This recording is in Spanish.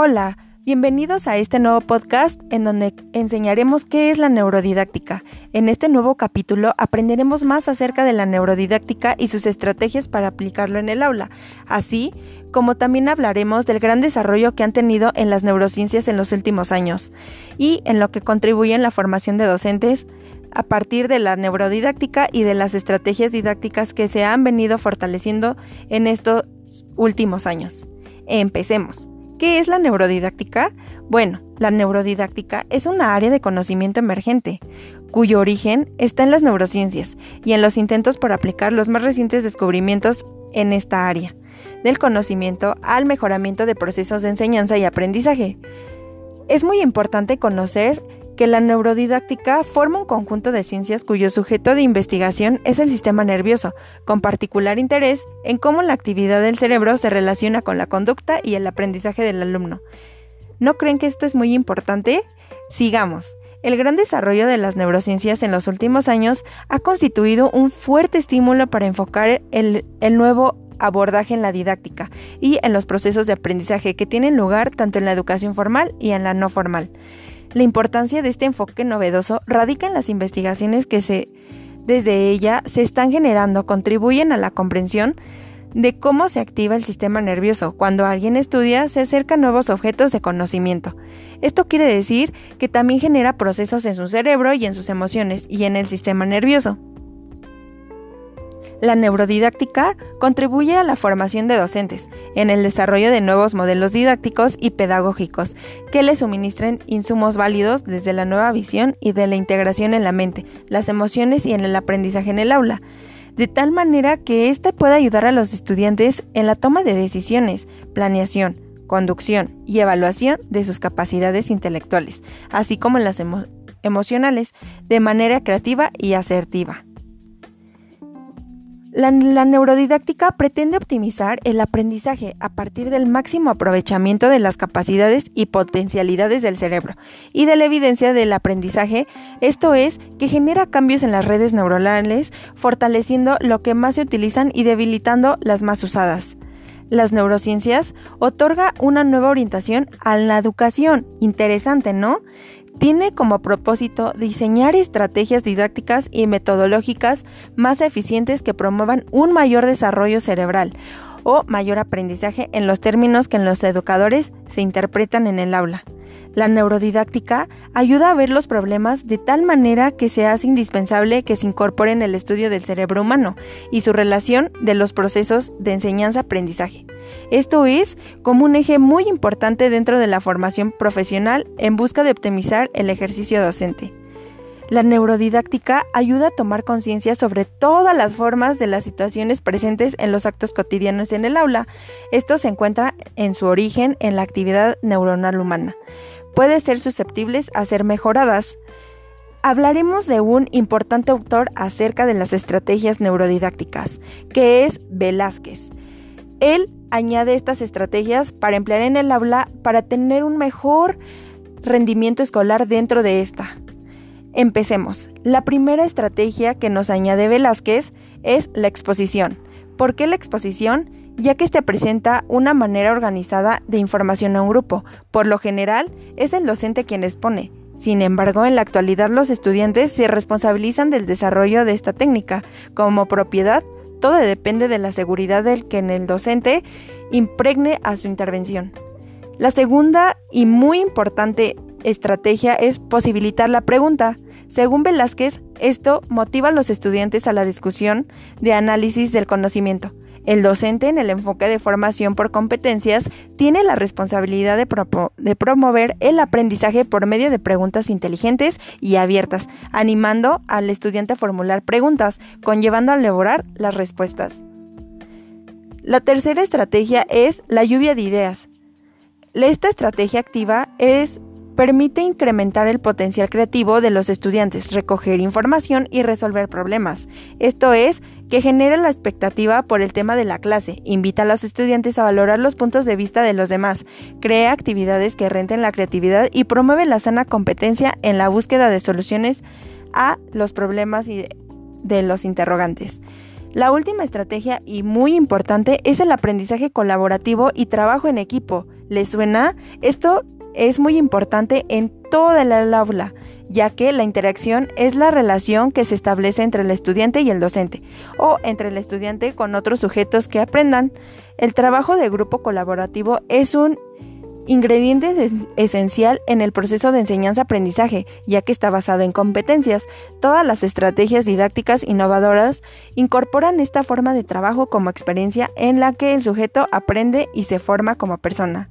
Hola, bienvenidos a este nuevo podcast en donde enseñaremos qué es la neurodidáctica. En este nuevo capítulo aprenderemos más acerca de la neurodidáctica y sus estrategias para aplicarlo en el aula, así como también hablaremos del gran desarrollo que han tenido en las neurociencias en los últimos años y en lo que contribuye en la formación de docentes a partir de la neurodidáctica y de las estrategias didácticas que se han venido fortaleciendo en estos últimos años. Empecemos. ¿Qué es la neurodidáctica? Bueno, la neurodidáctica es una área de conocimiento emergente, cuyo origen está en las neurociencias y en los intentos por aplicar los más recientes descubrimientos en esta área, del conocimiento al mejoramiento de procesos de enseñanza y aprendizaje. Es muy importante conocer que la neurodidáctica forma un conjunto de ciencias cuyo sujeto de investigación es el sistema nervioso, con particular interés en cómo la actividad del cerebro se relaciona con la conducta y el aprendizaje del alumno. ¿No creen que esto es muy importante? Sigamos. El gran desarrollo de las neurociencias en los últimos años ha constituido un fuerte estímulo para enfocar el, nuevo abordaje en la didáctica y en los procesos de aprendizaje que tienen lugar tanto en la educación formal y en la no formal. La importancia de este enfoque novedoso radica en las investigaciones que se desde ella se están generando contribuyen a la comprensión de cómo se activa el sistema nervioso. Cuando alguien estudia, se acerca nuevos objetos de conocimiento. Esto quiere decir que también genera procesos en su cerebro y en sus emociones y en el sistema nervioso. La neurodidáctica contribuye a la formación de docentes, en el desarrollo de nuevos modelos didácticos y pedagógicos que les suministren insumos válidos desde la nueva visión y de la integración en la mente, las emociones y en el aprendizaje en el aula, de tal manera que éste pueda ayudar a los estudiantes en la toma de decisiones, planeación, conducción y evaluación de sus capacidades intelectuales, así como en las emocionales, de manera creativa y asertiva. La, neurodidáctica pretende optimizar el aprendizaje a partir del máximo aprovechamiento de las capacidades y potencialidades del cerebro y de la evidencia del aprendizaje, esto es, que genera cambios en las redes neuronales, fortaleciendo lo que más se utilizan y debilitando las más usadas. Las neurociencias otorga una nueva orientación a la educación, interesante, ¿no? Tiene como propósito diseñar estrategias didácticas y metodológicas más eficientes que promuevan un mayor desarrollo cerebral o mayor aprendizaje en los términos que en los educadores se interpretan en el aula. La neurodidáctica ayuda a ver los problemas de tal manera que se hace indispensable que se incorpore en el estudio del cerebro humano y su relación de los procesos de enseñanza-aprendizaje. Esto es como un eje muy importante dentro de la formación profesional en busca de optimizar el ejercicio docente. La neurodidáctica ayuda a tomar conciencia sobre todas las formas de las situaciones presentes en los actos cotidianos en el aula. Esto se encuentra en su origen en la actividad neuronal humana puede ser susceptibles a ser mejoradas. Hablaremos de un importante autor acerca de las estrategias neurodidácticas, que es Velázquez. Él añade estas estrategias para emplear en el aula para tener un mejor rendimiento escolar dentro de esta. Empecemos. La primera estrategia que nos añade Velázquez es la exposición. ¿Por qué la exposición? Ya que este presenta una manera organizada de información a un grupo. Por lo general, es el docente quien expone. Sin embargo, en la actualidad los estudiantes se responsabilizan del desarrollo de esta técnica. Como propiedad, todo depende de la seguridad del que en el docente impregne a su intervención. La segunda y muy importante estrategia es posibilitar la pregunta. Según Velázquez, esto motiva a los estudiantes a la discusión de análisis del conocimiento. El docente en el enfoque de formación por competencias tiene la responsabilidad de, promover el aprendizaje por medio de preguntas inteligentes y abiertas, animando al estudiante a formular preguntas, conllevando a elaborar las respuestas. La tercera estrategia es la lluvia de ideas. Esta estrategia activa es permite incrementar el potencial creativo de los estudiantes, recoger información y resolver problemas. Esto es, que genera la expectativa por el tema de la clase, invita a los estudiantes a valorar los puntos de vista de los demás, crea actividades que renten la creatividad y promueve la sana competencia en la búsqueda de soluciones a los problemas de los interrogantes. La última estrategia y muy importante es el aprendizaje colaborativo y trabajo en equipo. ¿Les suena? Esto es muy importante en toda el aula, ya que la interacción es la relación que se establece entre el estudiante y el docente, o entre el estudiante con otros sujetos que aprendan. El trabajo de grupo colaborativo es un ingrediente esencial en el proceso de enseñanza-aprendizaje, ya que está basado en competencias. Todas las estrategias didácticas innovadoras incorporan esta forma de trabajo como experiencia en la que el sujeto aprende y se forma como persona.